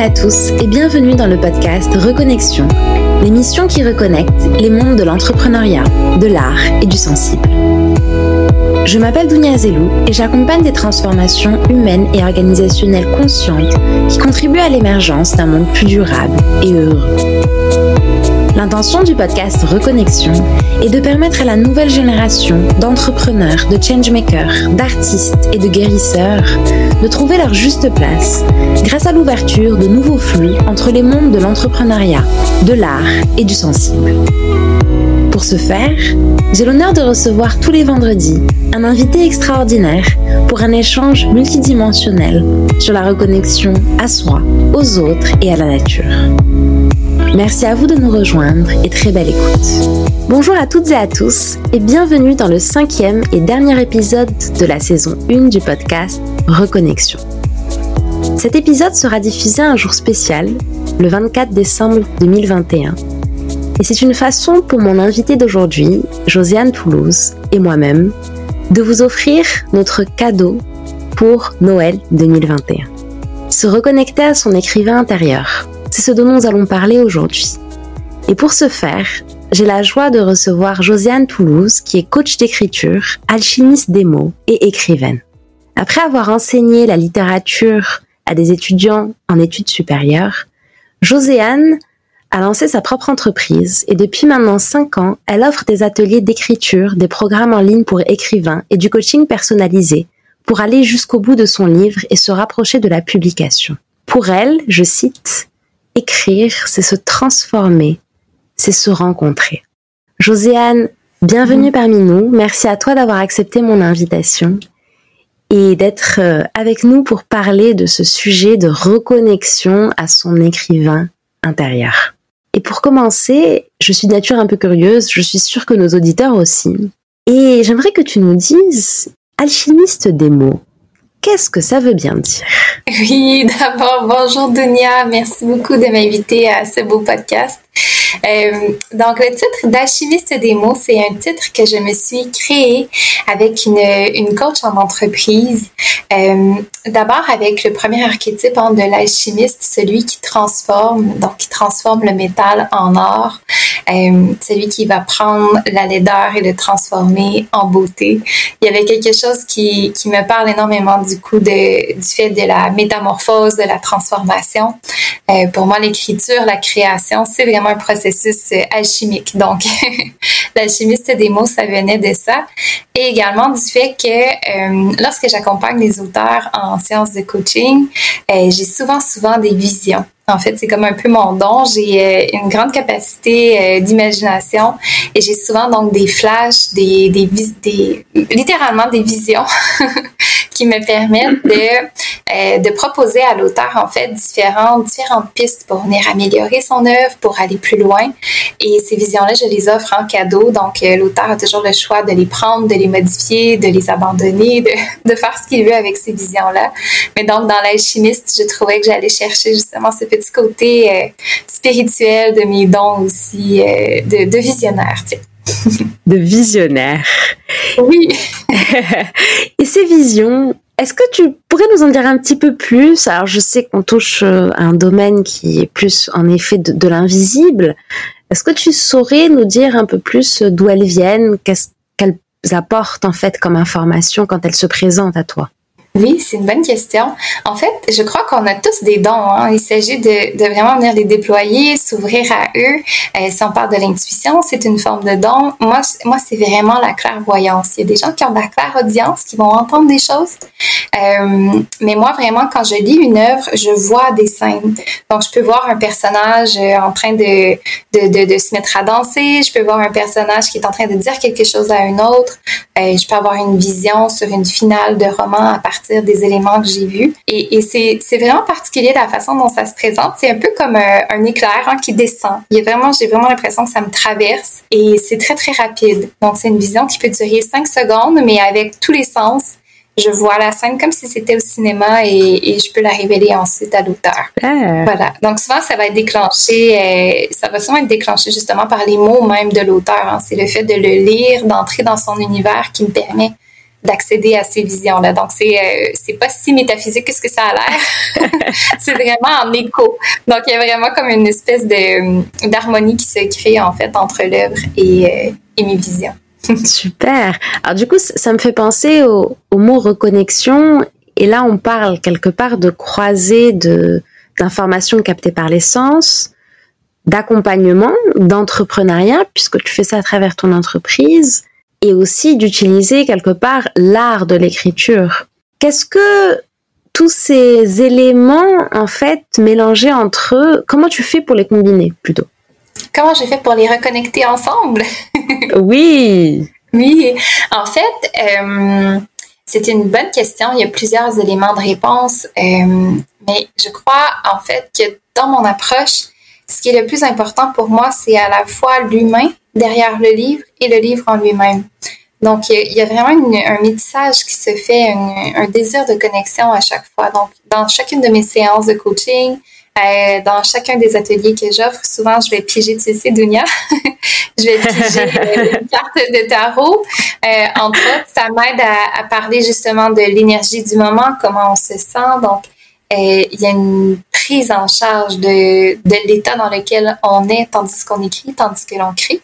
à tous et bienvenue dans le podcast Reconnexion, l'émission qui reconnecte les mondes de l'entrepreneuriat, de l'art et du sensible. Je m'appelle Dounia Zelou et j'accompagne des transformations humaines et organisationnelles conscientes qui contribuent à l'émergence d'un monde plus durable et heureux. L'intention du podcast Reconnexion est de permettre à la nouvelle génération d'entrepreneurs, de changemakers, d'artistes et de guérisseurs de trouver leur juste place grâce à l'ouverture de nouveaux flux entre les mondes de l'entrepreneuriat, de l'art et du sensible. Pour ce faire, j'ai l'honneur de recevoir tous les vendredis un invité extraordinaire pour un échange multidimensionnel sur la reconnexion à soi, aux autres et à la nature. Merci à vous de nous rejoindre et très belle écoute. Bonjour à toutes et à tous et bienvenue dans le cinquième et dernier épisode de la saison 1 du podcast Reconnexion. Cet épisode sera diffusé un jour spécial, le 24 décembre 2021. Et c'est une façon pour mon invité d'aujourd'hui, Josiane Toulouse, et moi-même, de vous offrir notre cadeau pour Noël 2021. Se reconnecter à son écrivain intérieur c'est ce dont nous allons parler aujourd'hui. Et pour ce faire, j'ai la joie de recevoir Josiane Toulouse, qui est coach d'écriture, alchimiste des mots et écrivaine. Après avoir enseigné la littérature à des étudiants en études supérieures, Josiane a lancé sa propre entreprise et depuis maintenant 5 ans, elle offre des ateliers d'écriture, des programmes en ligne pour écrivains et du coaching personnalisé pour aller jusqu'au bout de son livre et se rapprocher de la publication. Pour elle, je cite, écrire, c'est se transformer, c'est se rencontrer. Joséanne, bienvenue mhm. parmi nous. Merci à toi d'avoir accepté mon invitation et d'être euh, avec nous pour parler de ce sujet de reconnexion à son écrivain intérieur. Et pour commencer, je suis de nature un peu curieuse, je suis sûre que nos auditeurs aussi. Et j'aimerais que tu nous dises, alchimiste des mots, Qu'est-ce que ça veut bien dire? Oui, d'abord, bonjour Dunia, merci beaucoup de m'inviter à ce beau podcast. Euh, donc, le titre d'Alchimiste des mots, c'est un titre que je me suis créé avec une, une coach en entreprise. Euh, D'abord avec le premier archétype hein, de l'alchimiste, celui qui transforme, donc qui transforme le métal en or, euh, celui qui va prendre la laideur et le transformer en beauté. Il y avait quelque chose qui, qui me parle énormément du coup du fait de la métamorphose, de la transformation. Euh, pour moi, l'écriture, la création, c'est vraiment un processus euh, alchimique. Donc, l'alchimiste des mots, ça venait de ça. Et également du fait que euh, lorsque j'accompagne les auteurs en séance de coaching, j'ai souvent, souvent des visions. En fait, c'est comme un peu mon don. J'ai une grande capacité d'imagination et j'ai souvent donc des flashs, des, des, des littéralement des visions qui me permettent de, euh, de proposer à l'auteur, en fait, différentes, différentes pistes pour venir améliorer son œuvre, pour aller plus loin. Et ces visions-là, je les offre en cadeau. Donc, euh, l'auteur a toujours le choix de les prendre, de les modifier, de les abandonner, de, de faire ce qu'il veut avec ces visions-là. Mais donc, dans l'alchimiste, je trouvais que j'allais chercher justement ce petit côté euh, spirituel de mes dons aussi, de, de visionnaire, de visionnaire. Oui. Et ces visions, est-ce que tu pourrais nous en dire un petit peu plus? Alors, je sais qu'on touche euh, à un domaine qui est plus, en effet, de, l'invisible. Est-ce que tu saurais nous dire un peu plus d'où elles viennent, qu'est-ce qu'elles apportent en fait comme information quand elles se présentent à toi? Oui, c'est une bonne question. En fait, je crois qu'on a tous des dons. Hein. Il s'agit de, de, vraiment venir les déployer, s'ouvrir à eux. Euh, si on parle de l'intuition, c'est une forme de don. Moi, moi c'est vraiment la clairvoyance. Il y a des gens qui ont de la clairaudience, qui vont entendre des choses. Euh, mais moi, vraiment, quand je lis une œuvre, je vois des scènes. Donc, je peux voir un personnage euh, en train de, de, de, de se mettre à danser. Je peux voir un personnage qui est en train de dire quelque chose à un autre. Euh, je peux avoir une vision sur une finale de roman à partir des éléments que j'ai vus. Et, et c'est vraiment particulier la façon dont ça se présente. C'est un peu comme un, éclair hein, qui descend. Il y a vraiment, j'ai vraiment l'impression que ça me traverse et c'est très, très rapide. Donc, c'est une vision qui peut durer cinq secondes, mais avec tous les sens je vois la scène comme si c'était au cinéma et, et, je peux la révéler ensuite à l'auteur. Ah. Voilà. Donc souvent, ça va être déclenché, euh, ça va souvent être déclenché justement par les mots même de l'auteur. Hein. C'est le fait de le lire, d'entrer dans son univers qui me permet d'accéder à ces visions-là. Donc, c'est euh, c'est pas si métaphysique que ce que ça a l'air. c'est vraiment en écho. Donc, il y a vraiment comme une espèce de d'harmonie qui se crée, en fait, entre l'œuvre et, euh, et mes visions. Super. Alors, du coup, ça me fait penser au, au mot reconnexion. Et là, on parle quelque part de croisée de d'informations captées par les sens, d'accompagnement, d'entrepreneuriat, puisque tu fais ça à travers ton entreprise, et aussi d'utiliser quelque part l'art de l'écriture. Qu'est-ce que tous ces éléments, en fait, mélangés entre eux, comment tu fais pour les combiner plutôt? Comment j'ai fait pour les reconnecter ensemble? Oui. Oui, en fait, euh, c'est une bonne question. Il y a plusieurs éléments de réponse, euh, mais je crois en fait que dans mon approche, ce qui est le plus important pour moi, c'est à la fois l'humain derrière le livre et le livre en lui-même. Donc, il y a vraiment un métissage qui se fait, un, désir de connexion à chaque fois. Donc, dans chacune de mes séances de coaching, euh, dans chacun des ateliers que j'offre, souvent, je vais piger, tu sais, Dunia, je vais piger euh, une carte de tarot. Euh, entre autres, ça m'aide à, à, parler justement de l'énergie du moment, comment on se sent. Donc, euh, il y a une prise en charge de, de l'état dans lequel on est tandis qu'on écrit, tandis que l'on crie.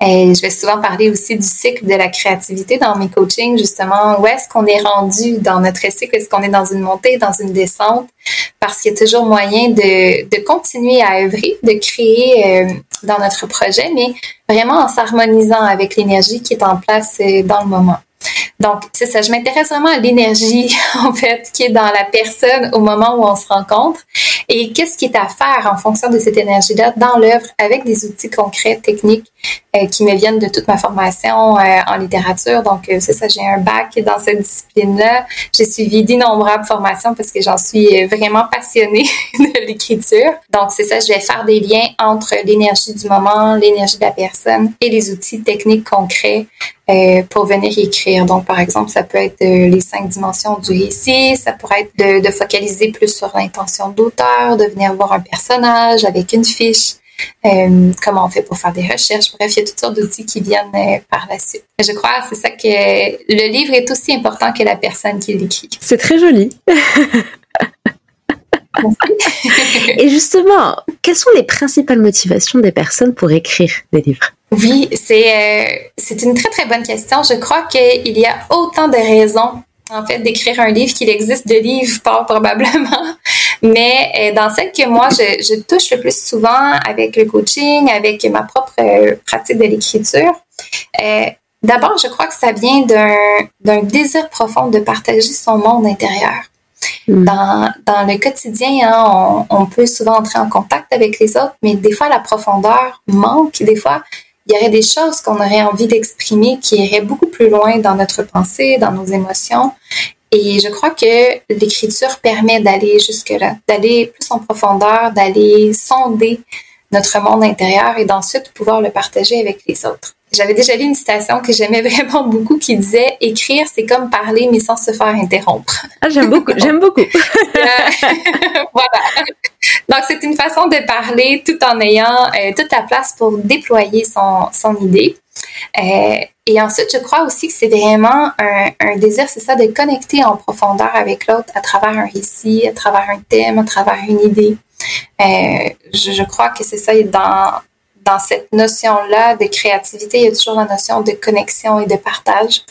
Et je vais souvent parler aussi du cycle de la créativité dans mes coachings, justement, où est-ce qu'on est rendu dans notre cycle, est-ce qu'on est dans une montée, dans une descente, parce qu'il y a toujours moyen de, de continuer à œuvrer, de créer euh, dans notre projet, mais vraiment en s'harmonisant avec l'énergie qui est en place euh, dans le moment. Donc, c'est ça, je m'intéresse vraiment à l'énergie, en fait, qui est dans la personne au moment où on se rencontre. Et qu'est-ce qui est à faire en fonction de cette énergie-là dans l'œuvre avec des outils concrets, techniques euh, qui me viennent de toute ma formation euh, en littérature. Donc, euh, c'est ça, j'ai un bac dans cette discipline-là. J'ai suivi d'innombrables formations parce que j'en suis vraiment passionnée de l'écriture. Donc, c'est ça, je vais faire des liens entre l'énergie du moment, l'énergie de la personne et les outils techniques concrets euh, pour venir écrire. Donc, par exemple, ça peut être euh, les cinq dimensions du récit, ça pourrait être de, de focaliser plus sur l'intention d'auteur, de venir voir un personnage avec une fiche, euh, comment on fait pour faire des recherches? Bref, il y a toutes sortes d'outils qui viennent euh, par la suite. Je crois c'est ça que le livre est aussi important que la personne qui l'écrit. C'est très joli. Et justement, quelles sont les principales motivations des personnes pour écrire des livres? Oui, c'est euh, c'est une très très bonne question. Je crois qu'il y a autant de raisons en fait d'écrire un livre qu'il existe de livres pas probablement. Mais euh, dans celle que moi je, je, touche le plus souvent avec le coaching, avec ma propre euh, pratique de l'écriture, euh, d'abord je crois que ça vient d'un désir profond de partager son monde intérieur. Mm. Dans, dans, le quotidien, hein, on, on, peut souvent entrer en contact avec les autres, mais des fois la profondeur manque. Des fois, il y aurait des choses qu'on aurait envie d'exprimer qui iraient beaucoup plus loin dans notre pensée, dans nos émotions. Et je crois que l'écriture permet d'aller jusque-là, d'aller plus en profondeur, d'aller sonder notre monde intérieur et d'ensuite pouvoir le partager avec les autres. J'avais déjà lu une citation que j'aimais vraiment beaucoup qui disait écrire c'est comme parler mais sans se faire interrompre. Ah, j'aime beaucoup, j'aime beaucoup. voilà. Donc c'est une façon de parler tout en ayant euh, toute la place pour déployer son, son idée. Euh, et ensuite, je crois aussi que c'est vraiment un, désir, c'est ça, de connecter en profondeur avec l'autre à travers un récit, à travers un thème, à travers une idée. Euh, je, crois que c'est ça, dans, dans cette notion-là de créativité, il y a toujours la notion de connexion et de partage.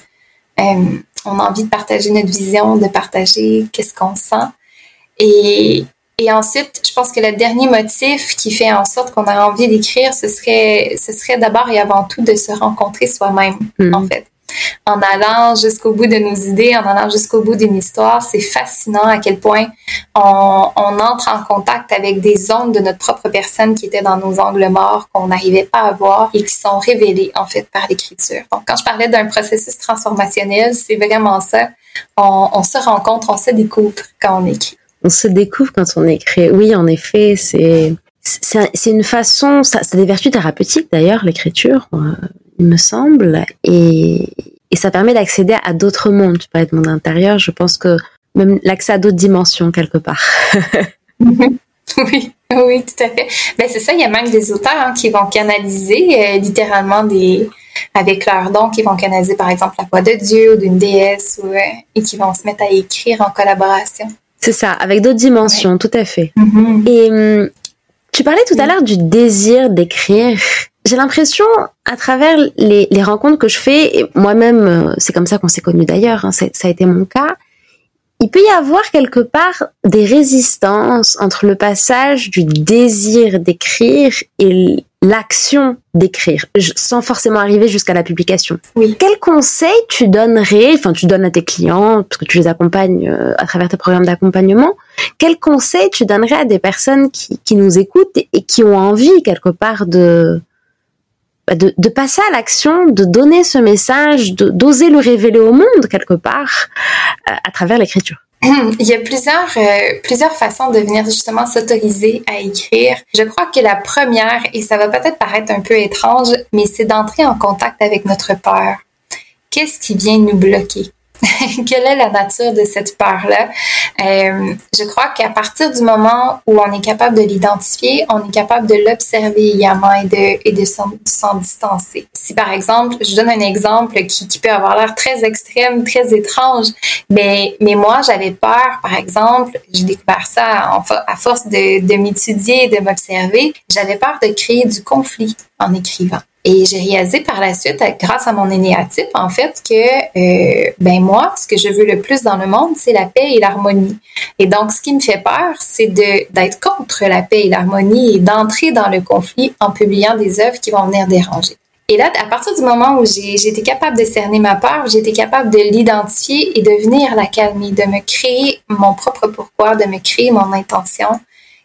On a envie de partager notre vision, de partager qu'est-ce qu'on sent. Et, et ensuite, je pense que le dernier motif qui fait en sorte qu'on a envie d'écrire, ce serait, ce serait d'abord et avant tout de se rencontrer soi-même, mm. en fait en allant jusqu'au bout de nos idées, en allant jusqu'au bout d'une histoire. C'est fascinant à quel point on, on, entre en contact avec des zones de notre propre personne qui étaient dans nos angles morts, qu'on n'arrivait pas à voir et qui sont révélées en fait par l'écriture. Donc quand je parlais d'un processus transformationnel, c'est vraiment ça. On, on se rencontre, on se découvre quand on écrit. On se découvre quand on écrit. Oui, en effet, c'est c'est une façon, ça, a des vertus thérapeutiques d'ailleurs, l'écriture. Euh, il me semble, et, et ça permet d'accéder à d'autres mondes. Tu parlais de monde intérieur, je pense que même l'accès à d'autres dimensions quelque part. Oui, oui, tout à fait. Ben, c'est ça, il y a même des auteurs hein, qui vont canaliser euh, littéralement des avec leurs dons, qui vont canaliser par exemple la voix de Dieu ou d'une déesse ou, euh, et qui vont se mettre à écrire en collaboration. C'est ça, avec d'autres dimensions, tout à fait. Mm-hmm. Et hum, tu parlais tout à l'heure du désir d'écrire. J'ai l'impression, à travers les, les, rencontres que je fais, et moi-même, euh, c'est comme ça qu'on s'est connus d'ailleurs, hein, ça a été mon cas, il peut y avoir quelque part des résistances entre le passage du désir d'écrire et l'action d'écrire, sans forcément arriver jusqu'à la publication. Oui. Quel conseil tu donnerais, enfin tu donnes à tes clients, parce que tu les accompagnes euh, à travers tes programmes d'accompagnement, quel conseil tu donnerais à des personnes qui, qui nous écoutent et qui ont envie quelque part de, de, de, passer à l'action, de donner ce message, d'oser le révéler au monde quelque part euh, à travers l'écriture. Il y a plusieurs, euh, plusieurs façons de venir justement s'autoriser à écrire. Je crois que la première, et ça va peut-être paraître un peu étrange, mais c'est d'entrer en contact avec notre peur. Qu'est-ce qui vient nous bloquer? quelle est la nature de cette peur-là? Euh, je crois qu'à partir du moment où on est capable de l'identifier, on est capable de l'observer également et de, s'en distancer. Si par exemple, je donne un exemple qui, qui peut avoir l'air très extrême, très étrange, mais, mais moi, j'avais peur, par exemple, j'ai découvert ça à force de, de m'étudier et de m'observer, j'avais peur de créer du conflit en écrivant. Et j'ai réalisé par la suite, grâce à mon énéatype, en fait, que euh, ben moi, ce que je veux le plus dans le monde, c'est la paix et l'harmonie. Et donc, ce qui me fait peur, c'est d'être contre la paix et l'harmonie et d'entrer dans le conflit en publiant des œuvres qui vont venir déranger. Et là, à partir du moment où été capable de cerner ma peur, été capable de l'identifier et de venir la calmer, de me créer mon propre pourquoi, de me créer mon intention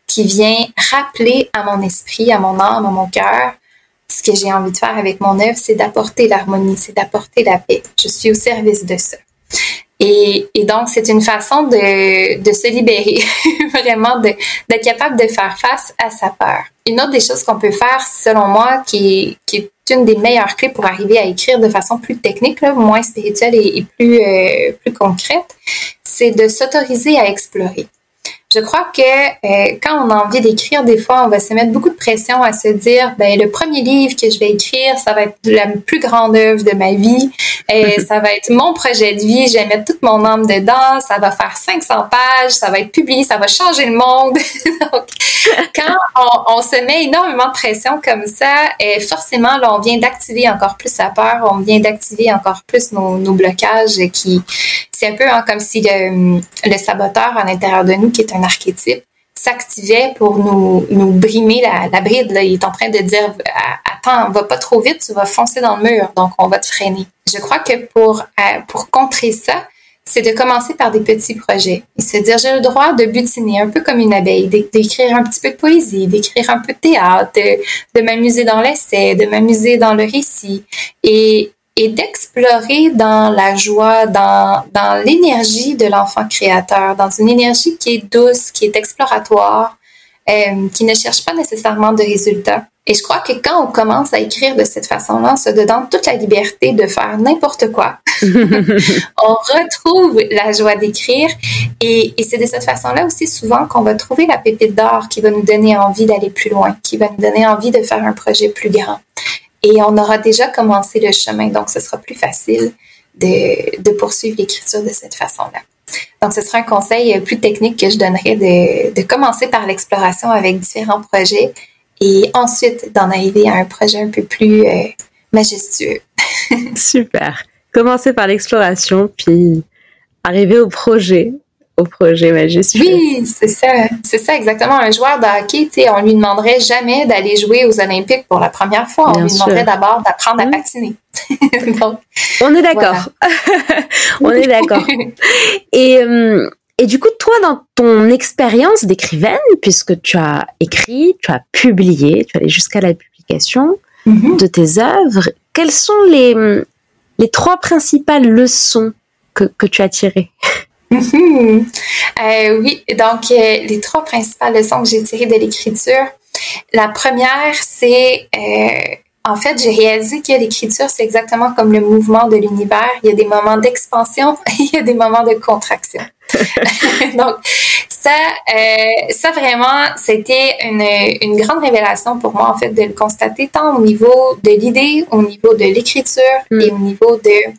qui vient rappeler à mon esprit, à mon âme, à mon cœur, ce que j'ai envie de faire avec mon œuvre, c'est d'apporter l'harmonie, c'est d'apporter la paix. Je suis au service de ça. Et, et donc, c'est une façon de, de se libérer, vraiment d'être capable de faire face à sa peur. Une autre des choses qu'on peut faire, selon moi, qui, qui est une des meilleures clés pour arriver à écrire de façon plus technique, là, moins spirituelle et, et plus, euh, plus concrète, c'est de s'autoriser à explorer. Je crois que euh, quand on a envie d'écrire, des fois, on va se mettre beaucoup de pression à se dire, ben le premier livre que je vais écrire, ça va être la plus grande œuvre de ma vie, et ça va être mon projet de vie, je vais mettre toute mon âme dedans, ça va faire 500 pages, ça va être publié, ça va changer le monde. Donc, quand on, se met énormément de pression comme ça, et forcément, là, on vient d'activer encore plus sa peur, on vient d'activer encore plus nos, nos blocages qui, c'est un peu hein, comme si le, le saboteur à l'intérieur de nous, qui est un archétype, s'activait pour nous, nous brimer la, la bride. Là. Il est en train de dire Attends, va pas trop vite, tu vas foncer dans le mur, donc on va te freiner. Je crois que pour, pour contrer ça, c'est de commencer par des petits projets et se dire j'ai le droit de butiner un peu comme une abeille, d'écrire un petit peu de poésie, d'écrire un peu de théâtre, de, de m'amuser dans l'essai, de m'amuser dans le récit et, et d'explorer dans la joie, dans, dans l'énergie de l'enfant créateur, dans une énergie qui est douce, qui est exploratoire, euh, qui ne cherche pas nécessairement de résultats. Et je crois que quand on commence à écrire de cette façon-là, on se donne toute la liberté de faire n'importe quoi. on retrouve la joie d'écrire et, et c'est de cette façon-là aussi souvent qu'on va trouver la pépite d'or qui va nous donner envie d'aller plus loin, qui va nous donner envie de faire un projet plus grand et on aura déjà commencé le chemin, donc ce sera plus facile de, poursuivre l'écriture de cette façon-là. Donc, ce sera un conseil plus technique que je donnerais de, de commencer par l'exploration avec différents projets et ensuite d'en arriver à un projet un peu plus euh, majestueux. Super. Commencer par l'exploration, puis arriver au projet au projet majestueux. Oui, c'est ça. C'est ça exactement. Un joueur de hockey, on lui demanderait jamais d'aller jouer aux Olympiques pour la première fois. on lui demanderait d'abord d'apprendre à patiner. on est d'accord. on est d'accord. Et, euh, et du coup, toi, dans ton expérience d'écrivaine, puisque tu as écrit, tu as publié, tu es allé jusqu'à la publication mmh. de tes œuvres, quelles sont les, les trois principales leçons que, que tu as tirées? Mhm. Euh, oui, donc euh, les trois principales leçons que j'ai tirées de l'écriture. La première, c'est euh, en fait, j'ai réalisé que l'écriture, c'est exactement comme le mouvement de l'univers. Il y a des moments d'expansion et il y a des moments de contraction. Donc, ça, ça vraiment, c'était une, une grande révélation pour moi, en fait, de le constater tant au niveau de l'idée, au niveau de l'écriture mm. et au niveau de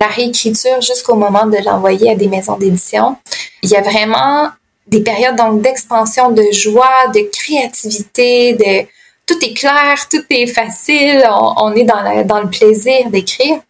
la réécriture jusqu'au moment de l'envoyer à des maisons d'édition. Il y a vraiment des périodes donc d'expansion, de joie, de créativité, de tout est clair, tout est facile, on, est dans, le plaisir d'écrire.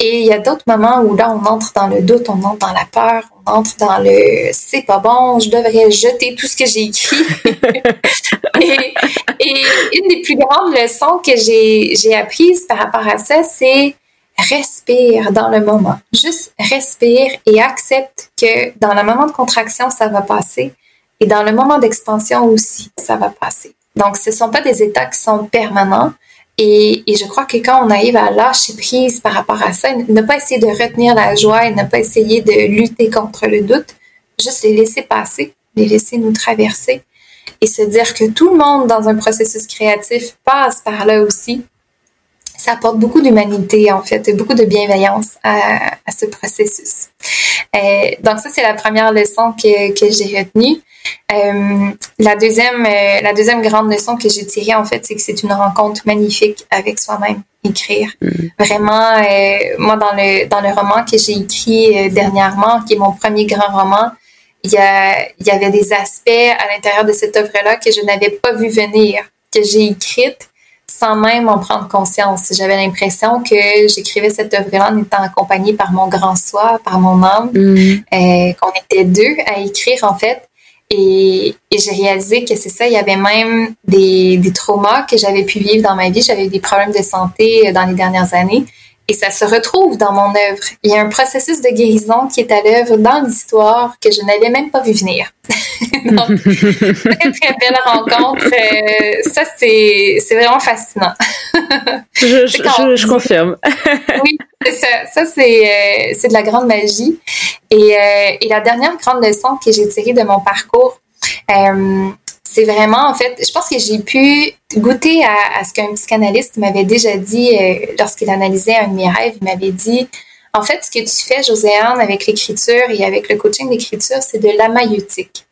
Et il y a d'autres moments où là, on entre dans le doute, on entre dans la peur, on entre dans le c'est pas bon, je devrais jeter tout ce que j'ai écrit. et, et, une des plus grandes leçons que j'ai apprises par rapport à ça, c'est respire dans le moment. Juste respire et accepte que dans le moment de contraction, ça va passer. Et dans le moment d'expansion aussi, ça va passer. Donc, ce ne sont pas des états qui sont permanents. Et, et, je crois que quand on arrive à lâcher prise par rapport à ça, ne pas essayer de retenir la joie et ne pas essayer de lutter contre le doute, juste les laisser passer, les laisser nous traverser et se dire que tout le monde dans un processus créatif passe par là aussi ça apporte beaucoup d'humanité, en fait, et beaucoup de bienveillance à, à ce processus. Euh, donc ça, c'est la première leçon que, que j'ai retenue. Euh, la deuxième, euh, la deuxième grande leçon que j'ai tirée, en fait, c'est que c'est une rencontre magnifique avec soi-même, écrire. Mm. Vraiment, euh, moi, dans le, dans le roman que j'ai écrit euh, dernièrement, qui est mon premier grand roman, il y, a, il y avait des aspects à l'intérieur de cette œuvre-là que je n'avais pas vu venir, que j'ai écrite sans même en prendre conscience. J'avais l'impression que j'écrivais cette œuvre-là en étant accompagnée par mon grand soi, par mon âme, mm. euh, qu'on était deux à écrire en fait. Et, et j'ai réalisé que c'est ça, il y avait même des, des traumas que j'avais pu vivre dans ma vie. J'avais eu des problèmes de santé euh, dans les dernières années. Et ça se retrouve dans mon œuvre. Il y a un processus de guérison qui est à l'œuvre dans l'histoire que je n'avais même pas vu venir. Donc, très, très belle rencontre. Euh, ça, c'est, c'est vraiment fascinant. je, je, je, confirme. oui, ça, ça c'est, euh, c'est de la grande magie. Et, euh, et la dernière grande leçon que j'ai tirée de mon parcours, euh, c'est vraiment, en fait, je pense que j'ai pu goûter à, ce qu'un psychanalyste m'avait déjà dit euh, lorsqu'il analysait un de mes rêves. Il m'avait dit, en fait, ce que tu fais, Joséanne, avec l'écriture et avec le coaching d'écriture, c'est de la maïeutique.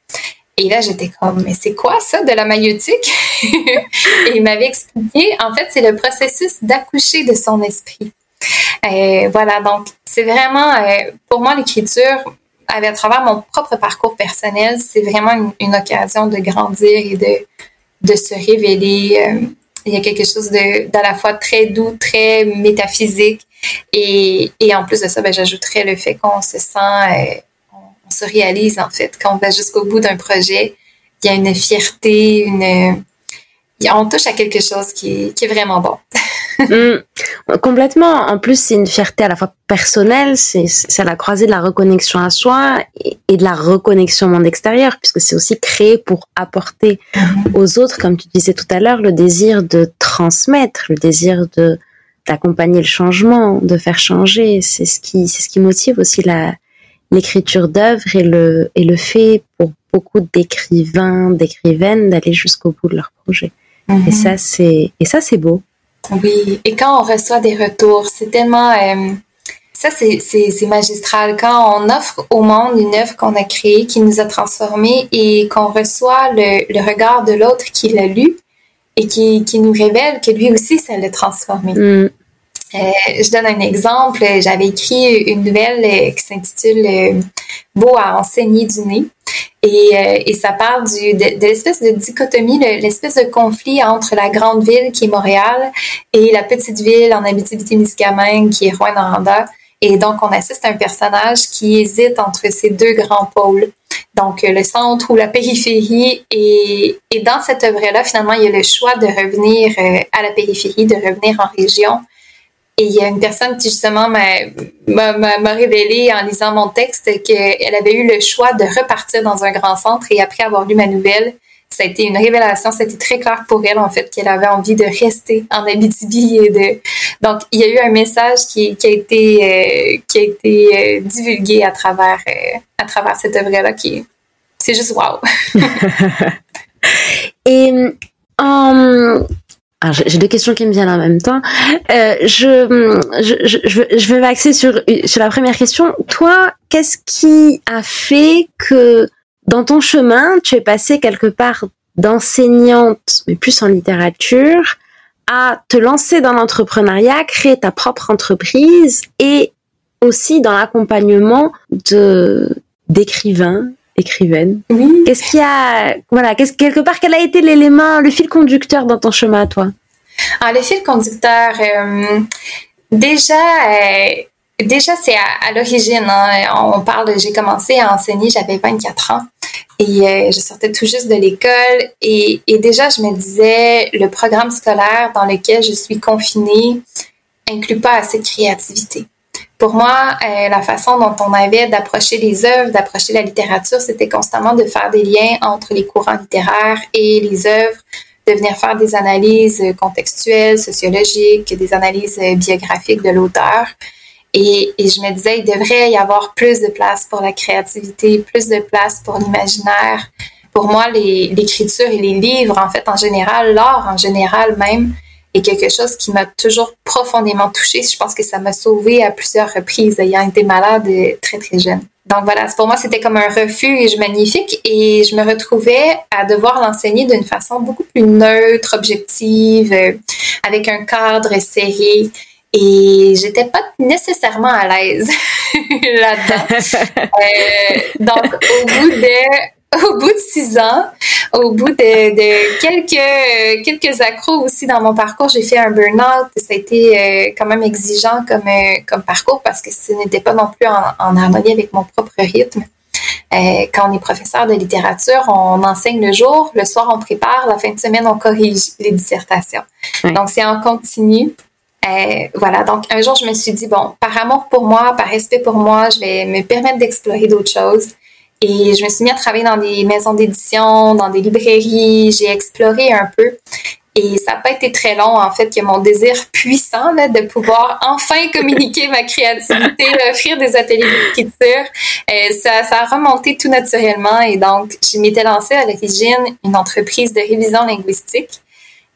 Et là, j'étais comme, mais c'est quoi ça, de la maïeutique? et il m'avait expliqué, en fait, c'est le processus d'accoucher de son esprit. Euh, voilà, donc c'est vraiment, euh, pour moi, l'écriture, à travers mon propre parcours personnel, c'est vraiment une, occasion de grandir et de, de se révéler. Euh, il y a quelque chose de d'à la fois très doux, très métaphysique. Et, et en plus de ça, ben, j'ajouterais le fait qu'on se sent, euh, on, se réalise en fait. Quand on va jusqu'au bout d'un projet, il y a une fierté, une, on touche à quelque chose qui est vraiment bon. Mm. complètement. En plus, c'est une fierté à la fois personnelle, c'est à la croisée de la reconnexion à soi et, de la reconnexion au monde extérieur, puisque c'est aussi créé pour apporter mm-hmm. aux autres, comme tu disais tout à l'heure, le désir de transmettre, le désir de d'accompagner le changement, de faire changer. C'est ce qui c'est ce qui motive aussi la l'écriture d'œuvres et le et le fait pour beaucoup d'écrivains, d'écrivaines d'aller jusqu'au bout de leur projet. Et mm-hmm. ça c'est et ça c'est beau. Oui, et quand on reçoit des retours, c'est tellement... Euh, ça, c'est magistral. Quand on offre au monde une œuvre qu'on a créée, qui nous a transformés et qu'on reçoit le, le, regard de l'autre qui l'a lu et qui, qui, nous révèle que lui aussi, ça l'a transformé. Mm. Euh, je donne un exemple. J'avais écrit une nouvelle euh, qui s'intitule euh, Beau à enseigner du nez. Et, ça parle de l'espèce de dichotomie, l'espèce de conflit entre la grande ville qui est Montréal et la petite ville en Abitibi-Témiscamingue qui est Rouyn-Noranda. Et donc, on assiste à un personnage qui hésite entre ces deux grands pôles. Donc, le centre ou la périphérie. Et, et dans cette œuvre-là, finalement, il y a le choix de revenir à la périphérie, de revenir en région et il y a une personne qui justement m'a révélé en lisant mon texte qu'elle avait eu le choix de repartir dans un grand centre et après avoir lu ma nouvelle, ça a été une révélation, c'était très clair pour elle en fait qu'elle avait envie de rester en Abitibi de donc il y a eu un message qui, qui a été euh, qui a été euh, divulgué à travers euh, à travers cette œuvre là qui c'est juste wow. et j'ai deux questions qui me viennent en même temps. Euh, je, je, je, je vais m'axer sur, sur la première question. Toi, qu'est-ce qui a fait que dans ton chemin, tu es passé quelque part d'enseignante, mais plus en littérature, à te lancer dans l'entrepreneuriat, créer ta propre entreprise et aussi dans l'accompagnement de d'écrivains, écrivaines. Oui. Qu'est-ce qui a, voilà, qu'est-ce quelque part quel a été l'élément, le fil conducteur dans ton chemin, toi? Ah, le fil conducteur, euh, déjà. Euh, déjà, c'est à, l'origine. Hein. on parle, j'ai commencé à enseigner, j'avais 24 ans. Et euh, je sortais tout juste de l'école et, et, déjà, je me disais, le programme scolaire dans lequel je suis confinée inclut pas assez de créativité. Pour moi, euh, la façon dont on avait d'approcher les œuvres, d'approcher la littérature, c'était constamment de faire des liens entre les courants littéraires et les œuvres, de venir faire des analyses contextuelles, sociologiques, des analyses biographiques de l'auteur. Et, je me disais, il devrait y avoir plus de place pour la créativité, plus de place pour l'imaginaire. Pour moi, l'écriture et les livres, en fait, en général, l'art en général même, est quelque chose qui m'a toujours profondément touchée. Je pense que ça m'a sauvée à plusieurs reprises, ayant été malade très, très jeune. Donc voilà, pour moi, c'était comme un refuge magnifique et je me retrouvais à devoir l'enseigner d'une façon beaucoup plus neutre, objective, euh, avec un cadre serré et j'étais pas nécessairement à l'aise là-dedans. euh, donc, au bout de, au bout de six ans, au bout de, de quelques, quelques accros aussi dans mon parcours, j'ai fait un burn-out. Ça a été euh, quand même exigeant comme, euh, comme parcours parce que ce n'était pas non plus en, en, harmonie avec mon propre rythme. Euh, quand on est professeur de littérature, on enseigne le jour, le soir on prépare, la fin de semaine on corrige les dissertations. Donc c'est en continu. Euh, voilà, donc un jour, je me suis dit, bon, par amour pour moi, par respect pour moi, je vais me permettre d'explorer d'autres choses. Et je me suis mis à travailler dans des maisons d'édition, dans des librairies, j'ai exploré un peu. Et ça n'a pas été très long, en fait, que mon désir puissant là, de pouvoir enfin communiquer ma créativité, offrir des ateliers d'écriture, euh, ça, ça a remonté tout naturellement. Et donc, je m'étais lancée à l'origine une entreprise de révision linguistique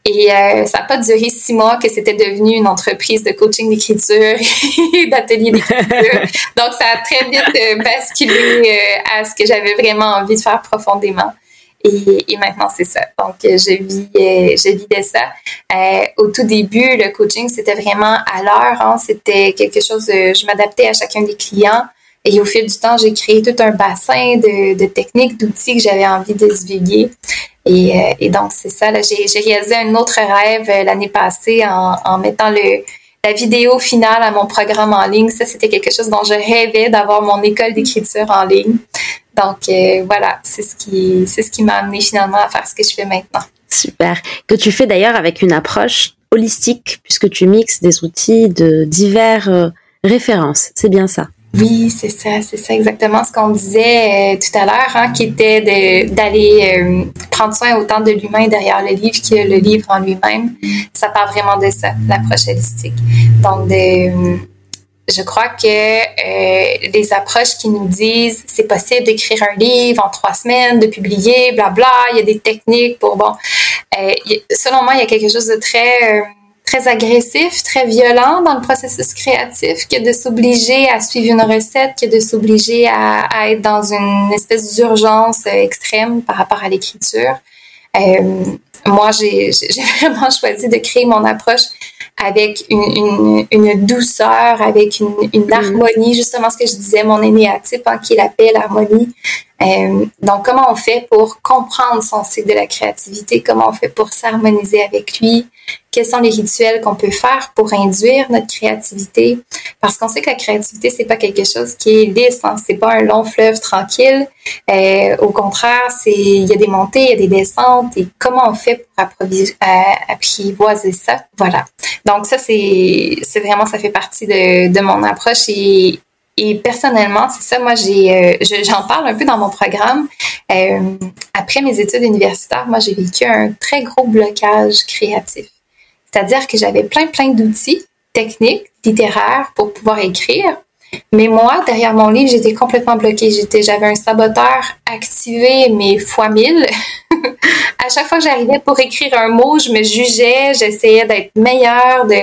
et euh, ça n'a pas duré six mois que c'était devenu une entreprise de coaching d'écriture et d'atelier d'écriture. Donc, ça a très vite euh, basculé euh, à ce que j'avais vraiment envie de faire profondément. Et, et maintenant, c'est ça. Donc, je vis, je vis de ça. au tout début, le coaching, c'était vraiment à l'heure. Hein. C'était quelque chose, de, je m'adaptais à chacun des clients. Et au fil du temps, j'ai créé tout un bassin de, techniques, d'outils que j'avais envie de divulguer. Et, euh, donc, c'est ça. J'ai réalisé un autre rêve euh, l'année passée en, mettant la vidéo finale à mon programme en ligne. Ça, c'était quelque chose dont je rêvais d'avoir mon école d'écriture en ligne. Donc, euh, voilà, c'est ce qui, ce qui m'a amené finalement à faire ce que je fais maintenant. Super. Que tu fais d'ailleurs avec une approche holistique puisque tu mixes des outils de divers références. C'est bien ça. Oui, c'est ça, c'est ça exactement ce qu'on disait euh, tout à l'heure, hein, qui était d'aller euh, prendre soin autant de l'humain derrière le livre que le livre en lui-même. Ça part vraiment de ça, l'approche holistique. Donc, de, je crois que euh, les approches qui nous disent c'est possible d'écrire un livre en trois semaines, de publier, bla bla, il y a des techniques pour bon. selon moi, il y a quelque chose de très très agressif, très violent dans le processus créatif que de s'obliger à suivre une recette, que de s'obliger à, à, être dans une espèce d'urgence extrême par rapport à l'écriture. Euh, moi, j'ai vraiment choisi de créer mon approche avec une, une, une douceur, avec une, une, mm. harmonie, justement ce que je disais, mon énéatype, hein, qui est la paix, l'harmonie. Euh, donc, comment on fait pour comprendre son cycle de la créativité? Comment on fait pour s'harmoniser avec lui? Quels sont les rituels qu'on peut faire pour induire notre créativité. Parce qu'on sait que la créativité c'est pas quelque chose qui est lisse hein, c'est pas un long fleuve tranquille. Euh, au contraire c'est il y a des montées il y a des descentes. Et comment on fait pour apprivoiser ça? Voilà. Donc ça c'est c'est vraiment ça fait partie de, de mon approche. Et et personnellement, c'est ça, moi, j'ai, euh, j'en parle un peu dans mon programme. Euh, après mes études universitaires, moi, j'ai vécu un très gros blocage créatif. C'est-à-dire que j'avais plein, plein d'outils techniques, littéraires pour pouvoir écrire. Mais moi, derrière mon livre, j'étais complètement bloquée. J'étais, j'avais un saboteur activé, mais fois mille. à chaque fois que j'arrivais pour écrire un mot, je me jugeais, j'essayais d'être meilleure. De...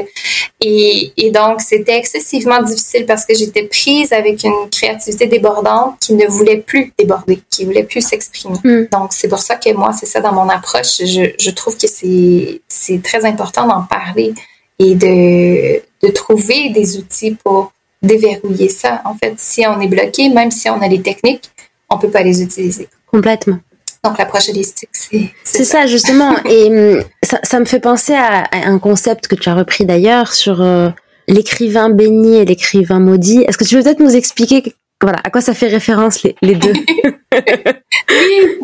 Et, et donc, c'était excessivement difficile parce que j'étais prise avec une créativité débordante qui ne voulait plus déborder, qui voulait plus s'exprimer. Mm. Donc, c'est pour ça que moi, c'est ça dans mon approche. Je, je trouve que c'est, très important d'en parler et de, de trouver des outils pour déverrouiller ça. En fait, si on est bloqué, même si on a les techniques, on peut pas les utiliser. Complètement. Donc l'approche holistique, c'est c'est ça. justement. Et hum, ça, ça, me fait penser à, un concept que tu as repris d'ailleurs sur euh, l'écrivain béni et l'écrivain maudit. Est-ce que tu peux peut-être nous expliquer voilà à quoi ça fait référence les, les deux Oui.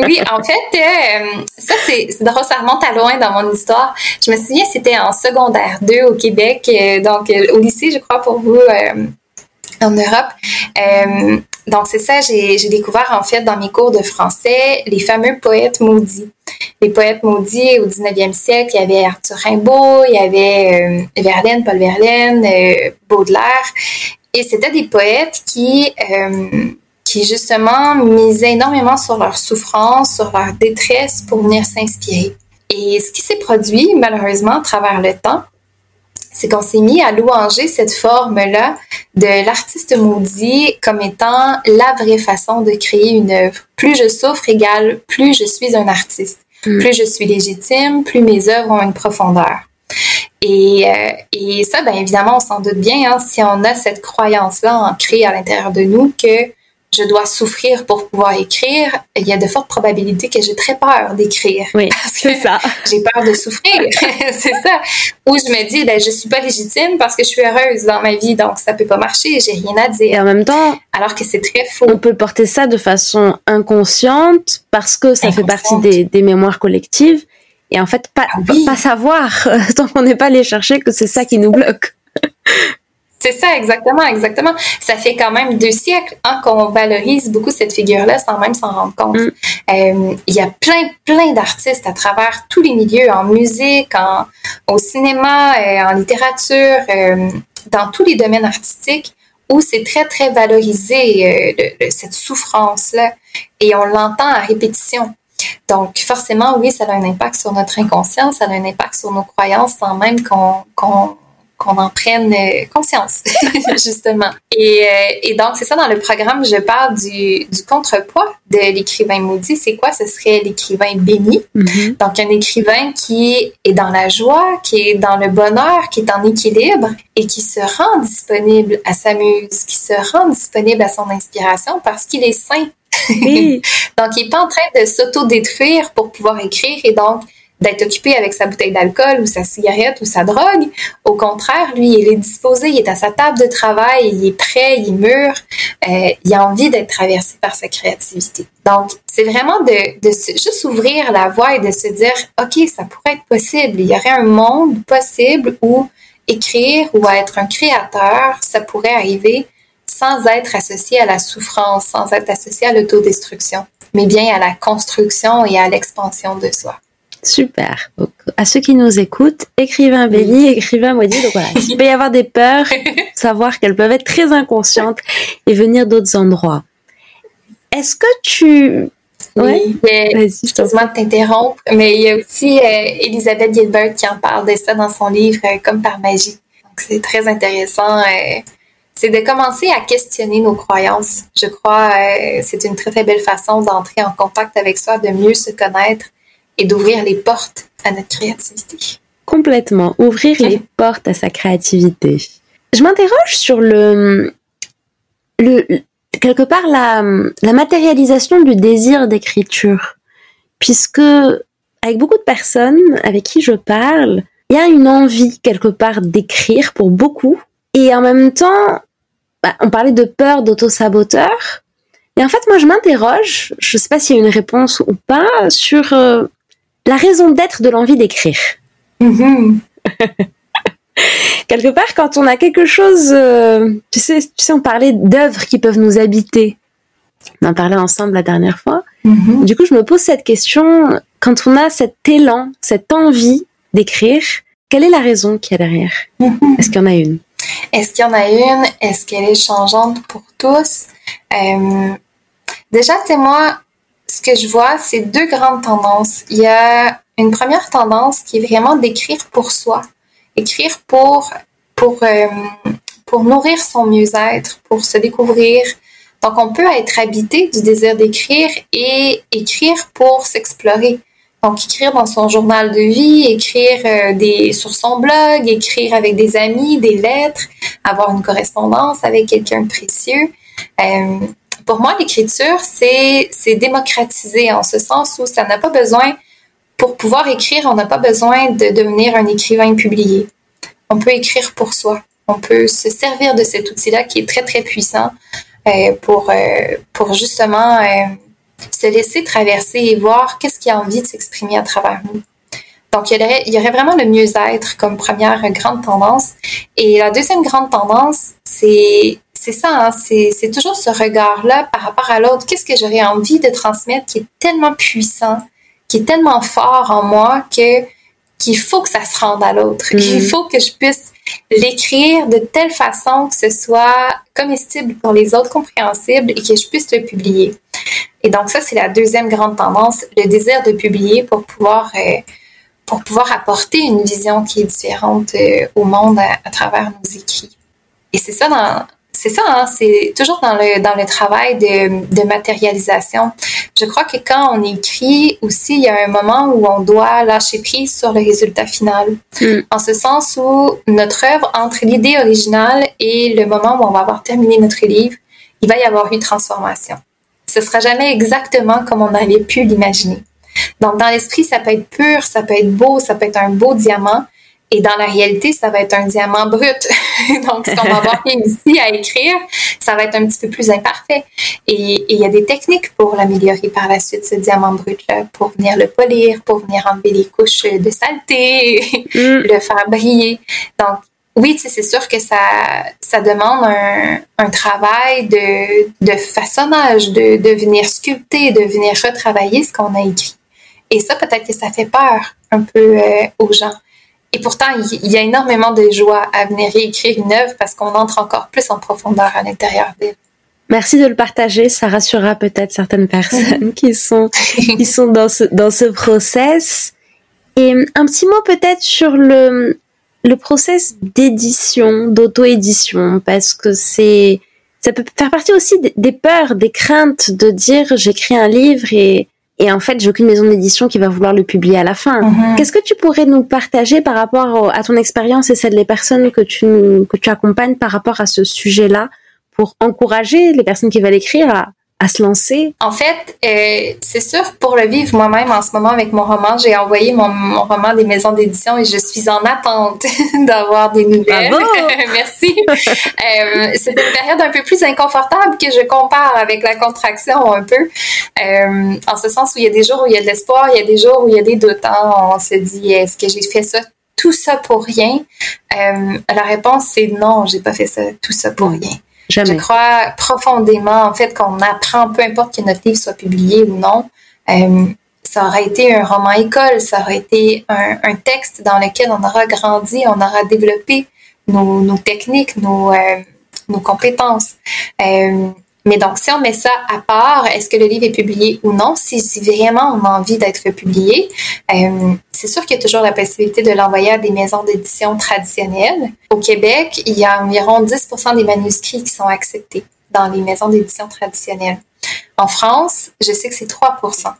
oui, en fait, euh, ça c'est drôle, ça remonte à loin dans mon histoire. Je me souviens, c'était en secondaire 2 au Québec, euh, donc au lycée, je crois pour vous en Europe. Donc, c'est ça, j'ai découvert en fait dans mes cours de français les fameux poètes maudits. Les poètes maudits au 19e siècle, il y avait Arthur Rimbaud, il y avait euh, Verlaine, Paul Verlaine, euh, Baudelaire. Et c'était des poètes qui, euh, qui justement misaient énormément sur leur souffrance, sur leur détresse pour venir s'inspirer. Et ce qui s'est produit, malheureusement, à travers le temps, c'est qu'on s'est mis à louanger cette forme-là de l'artiste maudit comme étant la vraie façon de créer une œuvre. Plus je souffre égale plus je suis un artiste. Hmm. Plus je suis légitime, plus mes œuvres ont une profondeur. Et, euh, et ça, bien évidemment, on s'en doute bien, hein, si on a cette croyance-là ancrée à l'intérieur de nous que je dois souffrir pour pouvoir écrire, il y a de fortes probabilités que j'ai très peur d'écrire. Oui, c'est ça. j'ai peur de souffrir, c'est ça. Ou je me dis, ben, je suis pas légitime parce que je suis heureuse dans ma vie, donc ça peut pas marcher, j'ai rien à dire. Et en même temps, alors que c'est très faux. On peut porter ça de façon inconsciente parce que ça fait partie des, des, mémoires collectives. Et en fait, pas, ah pas savoir, tant qu'on n'est pas allé chercher, que c'est ça qui nous bloque. C'est ça, exactement, exactement. Ça fait quand même deux siècles hein, qu'on valorise beaucoup cette figure-là sans même s'en rendre compte. Mm. Euh, il y a plein, plein d'artistes à travers tous les milieux, en musique, en, au cinéma, euh, en littérature, euh, dans tous les domaines artistiques, où c'est très, très valorisé, cette souffrance-là, et on l'entend à répétition. Donc, forcément, oui, ça a un impact sur notre inconscient, ça a un impact sur nos croyances sans même qu'on qu'on en prenne euh, conscience, justement. Et, euh, et donc, c'est ça, dans le programme, je parle du, du contrepoids de l'écrivain maudit. C'est quoi? Ce serait l'écrivain béni. Mm-hmm. Donc, un écrivain qui est dans la joie, qui est dans le bonheur, qui est en équilibre et qui se rend disponible à sa muse, qui se rend disponible à son inspiration parce qu'il est sain. donc, il n'est pas en train de s'auto-détruire pour pouvoir écrire et donc, d'être occupé avec sa bouteille d'alcool ou sa cigarette ou sa drogue. Au contraire, lui, il est disposé, il est à sa table de travail, il est prêt, il est mûr, euh, il a envie d'être traversé par sa créativité. Donc, c'est vraiment de, de juste ouvrir la voie et de se dire, OK, ça pourrait être possible. Il y aurait un monde possible où écrire ou être un créateur, ça pourrait arriver sans être associé à la souffrance, sans être associé à l'autodestruction, mais bien à la construction et à l'expansion de soi. Super. à ceux qui nous écoutent, écrivain béni, écrivain maudit. Donc voilà, il peut y avoir des peurs, savoir qu'elles peuvent être très inconscientes et venir d'autres endroits. Est-ce que tu... Oui, excuse-moi de t'interrompre, mais il y a aussi euh, Elisabeth Gilbert qui en parle de ça dans son livre euh, Comme par magie. Donc c'est très intéressant. Euh, c'est de commencer à questionner nos croyances. Je crois c'est une très très belle façon d'entrer en contact avec soi, de mieux se connaître et d'ouvrir les portes à notre créativité. Complètement, ouvrir les portes à sa créativité. Je m'interroge sur le, le, quelque part la, la matérialisation du désir d'écriture, puisque avec beaucoup de personnes avec qui je parle, il y a une envie quelque part d'écrire pour beaucoup, et en même temps, bah, on parlait de peur d'auto-saboteur, et en fait, moi, je m'interroge, je ne sais pas s'il y a une réponse ou pas, sur euh, la raison d'être de l'envie d'écrire. Mm-hmm. Quelque part, quand on a quelque chose, euh, tu sais, tu sais, on parlait d'œuvres qui peuvent nous habiter. On en parlait ensemble la dernière fois. Mm-hmm. Du coup, je me pose cette question quand on a cet élan, cette envie d'écrire, quelle est la raison qu'il y a derrière? Mm-hmm. Est-ce qu'il y en a une? Est-ce qu'il y en a une? Est-ce qu'elle est changeante pour tous? Euh, déjà, c'est moi, ce que je vois, c'est deux grandes tendances. Il y a une première tendance qui est vraiment d'écrire pour soi, écrire euh, pour nourrir son mieux-être, pour se découvrir. Donc, on peut être habité du désir d'écrire et écrire pour s'explorer. Donc, écrire dans son journal de vie, écrire euh, des, sur son blog, écrire avec des amis, des lettres, avoir une correspondance avec quelqu'un précieux. Euh, pour moi, l'écriture, c'est, c'est démocratisé en ce sens où ça n'a pas besoin, pour pouvoir écrire, on n'a pas besoin de devenir un écrivain publié. On peut écrire pour soi. On peut se servir de cet outil-là qui est très, très puissant euh, pour, euh, pour justement euh, se laisser traverser et voir qu'est-ce qui a envie de s'exprimer à travers nous. Donc, il y, aurait, il y aurait vraiment le mieux-être comme première grande tendance. Et la deuxième grande tendance, c'est c'est ça, hein, c'est toujours ce regard-là par rapport à l'autre. Qu'est-ce que j'aurais envie de transmettre qui est tellement puissant, qui est tellement fort en moi que qu'il faut que ça se rende à l'autre. Mm. Il faut que je puisse l'écrire de telle façon que ce soit comestible pour les autres, compréhensible et que je puisse le publier. Et donc ça, c'est la deuxième grande tendance, le désir de publier pour pouvoir euh, pour pouvoir apporter une vision qui est différente euh, au monde à, travers nos écrits. Et c'est ça dans c'est ça, hein, c'est toujours dans le, dans le travail de, de, matérialisation. Je crois que quand on écrit aussi, il y a un moment où on doit lâcher prise sur le résultat final. Mm. En ce sens où notre œuvre, entre l'idée originale et le moment où on va avoir terminé notre livre, il va y avoir une transformation. Ce sera jamais exactement comme on avait pu l'imaginer. Donc, dans l'esprit, ça peut être pur, ça peut être beau, ça peut être un beau diamant, et dans la réalité, ça va être un diamant brut. Donc, ce qu'on va voir ici à écrire, ça va être un petit peu plus imparfait. Et il y a des techniques pour l'améliorer par la suite, ce diamant brut-là, pour venir le polir, pour venir enlever les couches de saleté, mm. le faire briller. Donc, oui, c'est sûr que ça, ça demande un, un travail de, de façonnage, de, de venir sculpter, de venir retravailler ce qu'on a écrit. Et ça, peut-être que ça fait peur un peu euh, aux gens. Et pourtant, il y a énormément de joie à venir réécrire une œuvre parce qu'on entre encore plus en profondeur à l'intérieur d'elle. Merci de le partager, ça rassurera peut-être certaines personnes qui sont qui sont dans ce dans ce process. Et un petit mot peut-être sur le le process d'édition, d'auto-édition, parce que c'est ça peut faire partie aussi des peurs, des craintes de dire j'écris un livre et et en fait, j'ai aucune maison d'édition qui va vouloir le publier à la fin. Mhm. Qu'est-ce que tu pourrais nous partager par rapport à ton expérience et celle des personnes que tu que tu accompagnes par rapport à ce sujet-là pour encourager les personnes qui veulent écrire à, à se lancer? En fait, euh, c'est sûr, pour le vivre moi-même en ce moment avec mon roman, j'ai envoyé mon, mon, roman des maisons d'édition et je suis en attente d'avoir des nouvelles. Merci. euh, c'est une période un peu plus inconfortable que je compare avec la contraction un peu. Euh, en ce sens où il y a des jours où il y a de l'espoir, il y a des jours où il y a des doutes. Hein. On se dit, est-ce que j'ai fait ça tout ça pour rien? Euh, la réponse, c'est non, j'ai pas fait ça, tout ça pour rien. Je crois profondément, en fait, qu'on apprend, peu importe que notre livre soit publié ou non. Euh, ça aurait été un roman école, ça aurait été un, un, texte dans lequel on aura grandi, on aura développé nos, nos techniques, nos, euh, nos compétences. Euh, mais donc, si on met ça à part, est-ce que le livre est publié ou non? Si, vraiment on a envie d'être publié, c'est sûr qu'il y a toujours la possibilité de l'envoyer à des maisons d'édition traditionnelles. Au Québec, il y a environ 10% des manuscrits qui sont acceptés dans les maisons d'édition traditionnelles. En France, je sais que c'est 3%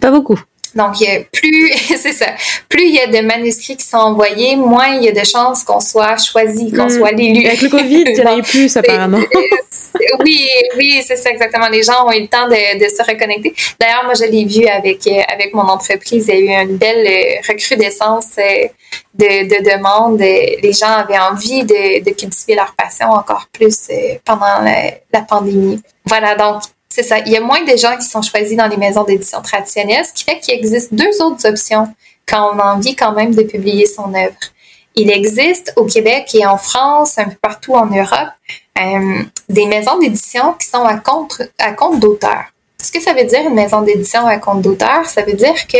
Pas beaucoup. Donc, plus, c'est ça, plus il y a de manuscrits qui sont envoyés, moins il y a de chances qu'on soit choisi, qu'on hmm. soit l'élu. Avec le COVID, il y en a eu plus apparemment. oui, oui, c'est ça exactement. Les gens ont eu le temps de, de se reconnecter. D'ailleurs, moi, je l'ai vu avec euh, avec mon entreprise. Il y a eu une belle euh, recrudescence euh, de, de demandes. Les gens avaient envie de, de cultiver leur passion encore plus pendant la, la pandémie. Voilà, donc c'est ça. Il y a moins de gens qui sont choisis dans les maisons d'édition traditionnelles, ce qui fait qu'il existe deux autres options quand on a envie quand même de publier son œuvre. Il existe au Québec et en France, un peu partout en Europe, euh, des maisons d'édition qui sont à compte, à compte d'auteur. Ce que ça veut dire une maison d'édition à compte d'auteur, ça veut dire que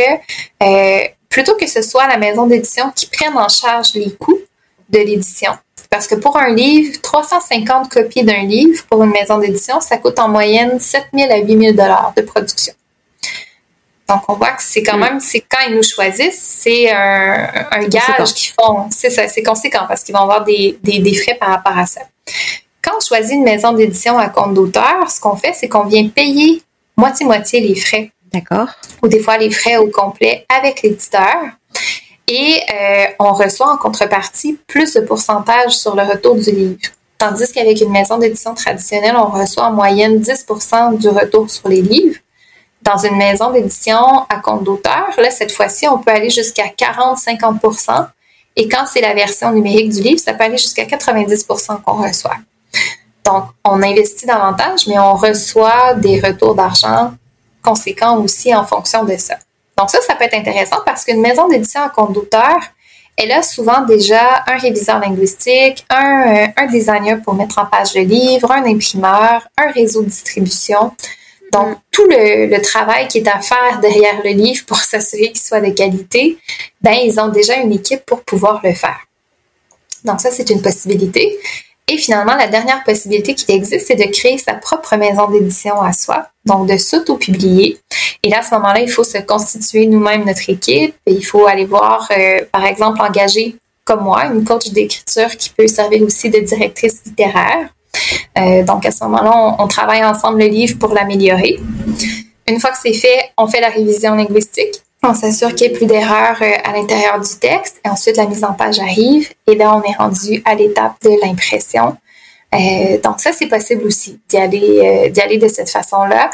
euh, plutôt que ce soit la maison d'édition qui prenne en charge les coûts de l'édition, Parce que pour un livre, 350 copies d'un livre pour une maison d'édition, ça coûte en moyenne 7 000 à 8 000 dollars de production. Donc, on voit que c'est quand mm. même, c'est quand ils nous choisissent, c'est un, gage qu'ils font. C'est ça, c'est conséquent parce qu'ils vont avoir des, des, frais par rapport à ça. Quand on choisit une maison d'édition à compte d'auteur, ce qu'on fait, c'est qu'on vient payer moitié-moitié les frais. D'accord. Ou des fois les frais au complet avec l'éditeur. Et euh, on reçoit en contrepartie plus de pourcentage sur le retour du livre. Tandis qu'avec une maison d'édition traditionnelle, on reçoit en moyenne 10% du retour sur les livres dans une maison d'édition à compte d'auteur, là, cette fois-ci, on peut aller jusqu'à 40-50% Et quand c'est la version numérique du livre, ça peut aller jusqu'à 90% qu'on reçoit. Donc, on investit davantage, mais on reçoit des retours d'argent conséquents aussi en fonction de ça. Donc, ça, ça peut être intéressant parce qu'une maison d'édition à compte d'auteur, elle a souvent déjà un réviseur linguistique, un, euh, un designer pour mettre en page le livre, un imprimeur, un réseau de distribution. Donc, tout le, travail qui est à faire derrière le livre pour s'assurer qu'il soit de qualité, ben, ils ont déjà une équipe pour pouvoir le faire. Donc, ça, c'est une possibilité. Et finalement, la dernière possibilité qui existe, c'est de créer sa propre maison d'édition à soi, donc de s'auto-publier. Et là, à ce moment-là, il faut se constituer nous-mêmes notre équipe il faut aller voir, euh, par exemple, engager comme moi, une coach d'écriture qui peut servir aussi de directrice littéraire. Euh, donc, à ce moment-là, on, travaille ensemble le livre pour l'améliorer. Une fois que c'est fait, on fait la révision linguistique. On s'assure qu'il n'y ait plus d'erreurs euh, à l'intérieur du texte. Et ensuite, la mise en page arrive. Et là, on est rendu à l'étape de l'impression. Euh, donc, ça, c'est possible aussi d'y aller, d'y aller de cette façon-là.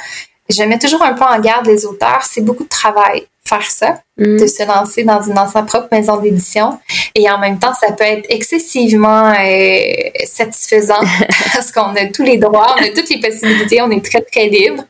Je mets toujours un peu en garde les auteurs. C'est beaucoup de travail faire ça, mm. de se lancer dans, une, dans sa propre maison d'édition. Et en même temps, ça peut être excessivement euh, satisfaisant parce qu'on a tous les droits, on a toutes les possibilités, on est très, très libre.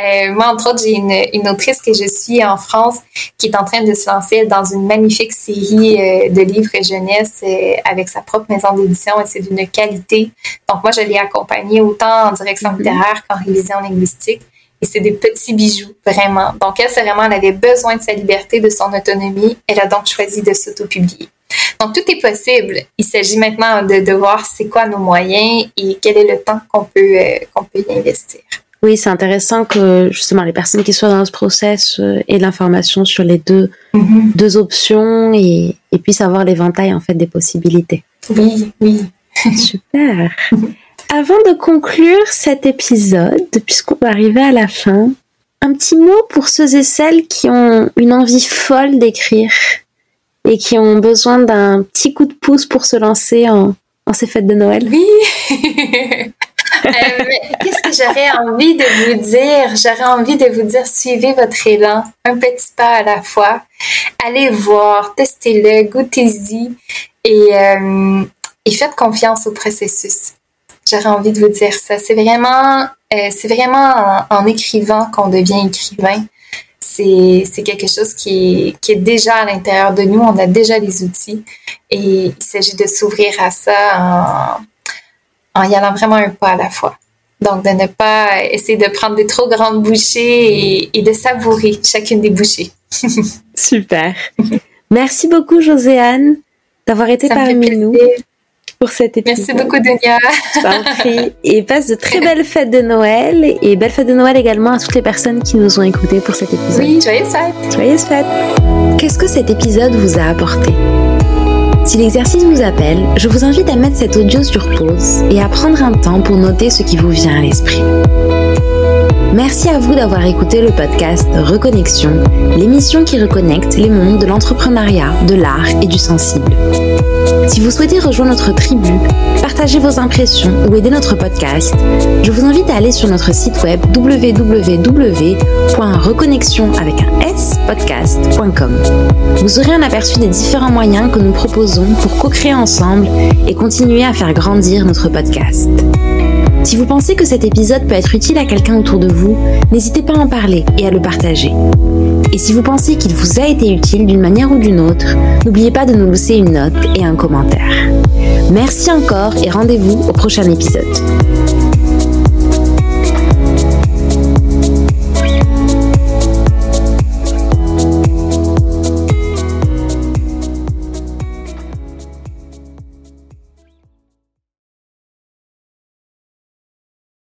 Euh, moi, entre autres, j'ai une, une, autrice que je suis en France qui est en train de se lancer dans une magnifique série euh, de livres jeunesse euh, avec sa propre maison d'édition et c'est d'une qualité. Donc, moi, je l'ai accompagnée autant en direction mm-hmm. littéraire qu'en révision linguistique. Et c'est des petits bijoux, vraiment. Donc, elle, c'est vraiment, elle avait besoin de sa liberté, de son autonomie. Elle a donc choisi de s'auto-publier. Donc, tout est possible. Il s'agit maintenant de, de voir c'est quoi nos moyens et quel est le temps qu'on peut, euh, qu'on peut y investir. Oui, c'est intéressant que justement les personnes qui soient dans ce process euh, aient l'information sur les deux, mm-hmm. deux options et, et puissent avoir l'éventail en fait des possibilités. Oui, oui. Super. Avant de conclure cet épisode, puisqu'on va arriver à la fin, un petit mot pour ceux et celles qui ont une envie folle d'écrire et qui ont besoin d'un petit coup de pouce pour se lancer en, ces fêtes de Noël. Oui. Euh, qu'est-ce que j'aurais envie de vous dire? J'aurais envie de vous dire, suivez votre élan, un petit pas à la fois. Allez voir, testez-le, goûtez-y et, euh, et faites confiance au processus. J'aurais envie de vous dire ça. C'est vraiment, euh, c'est vraiment en, écrivant qu'on devient écrivain. C'est, c'est quelque chose qui est, qui est déjà à l'intérieur de nous. On a déjà les outils et il s'agit de s'ouvrir à ça en, en y allant vraiment un pas à la fois. Donc, de ne pas essayer de prendre des trop grandes bouchées et, et de savourer chacune des bouchées. Super. Merci beaucoup, Joséanne, d'avoir été parmi nous pour cet épisode. Merci beaucoup, Dunia. prie. Et passe de très belles fêtes de Noël et belles fêtes de Noël également à toutes les personnes qui nous ont écoutés pour cet épisode. Oui, joyeuses fêtes. Joyeuses fêtes. Qu'est-ce que cet épisode vous a apporté? Si l'exercice vous appelle, je vous invite à mettre cet audio sur pause et à prendre un temps pour noter ce qui vous vient à l'esprit. Merci à vous d'avoir écouté le podcast Reconnexion, l'émission qui reconnecte les mondes de l'entrepreneuriat, de l'art et du sensible. Si vous souhaitez rejoindre notre tribu, partager vos impressions ou aider notre podcast, je vous invite à aller sur notre site web www.reconnexion avec un s. Vous aurez un aperçu des différents moyens que nous proposons pour co-créer ensemble et continuer à faire grandir notre podcast. Si vous pensez que cet épisode peut être utile à quelqu'un autour de vous, n'hésitez pas à en parler et à le partager. Et si vous pensez qu'il vous a été utile d'une manière ou d'une autre, n'oubliez pas de nous laisser une note et un commentaire. Merci encore et rendez-vous au prochain épisode.